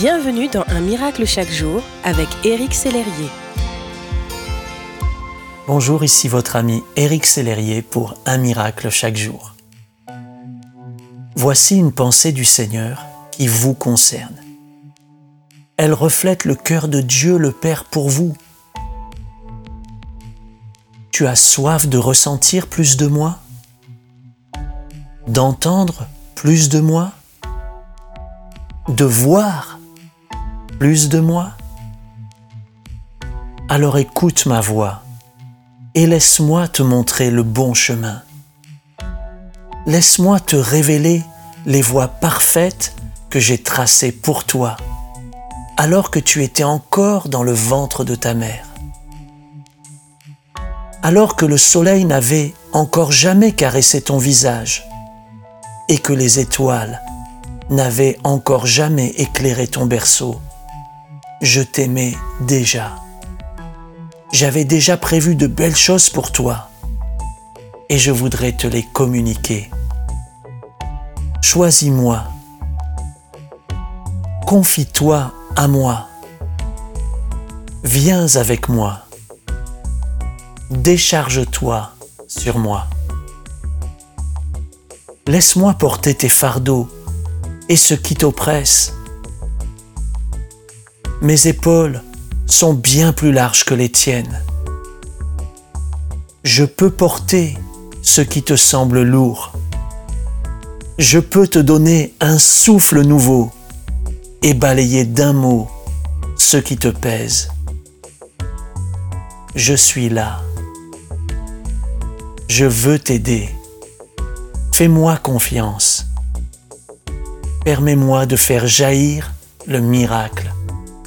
Bienvenue dans Un miracle chaque jour avec Éric Sellerier. Bonjour, ici votre ami Éric Sellerier pour Un miracle chaque jour. Voici une pensée du Seigneur qui vous concerne. Elle reflète le cœur de Dieu le Père pour vous. Tu as soif de ressentir plus de moi? D'entendre plus de moi? De voir plus de moi? Alors écoute ma voix et laisse-moi te montrer le bon chemin. Laisse-moi te révéler les voies parfaites que j'ai tracées pour toi, alors que tu étais encore dans le ventre de ta mère. Alors que le soleil n'avait encore jamais caressé ton visage, et que les étoiles n'avaient encore jamais éclairé ton berceau, je t'aimais déjà. J'avais déjà prévu de belles choses pour toi et je voudrais te les communiquer. Choisis-moi. Confie-toi à moi. Viens avec moi. Décharge-toi sur moi. Laisse-moi porter tes fardeaux et ce qui t'oppresse. Mes épaules sont bien plus larges que les tiennes. Je peux porter ce qui te semble lourd. Je peux te donner un souffle nouveau et balayer d'un mot ce qui te pèse. Je suis là. Je veux t'aider. Fais-moi confiance. Permets-moi de faire jaillir le miracle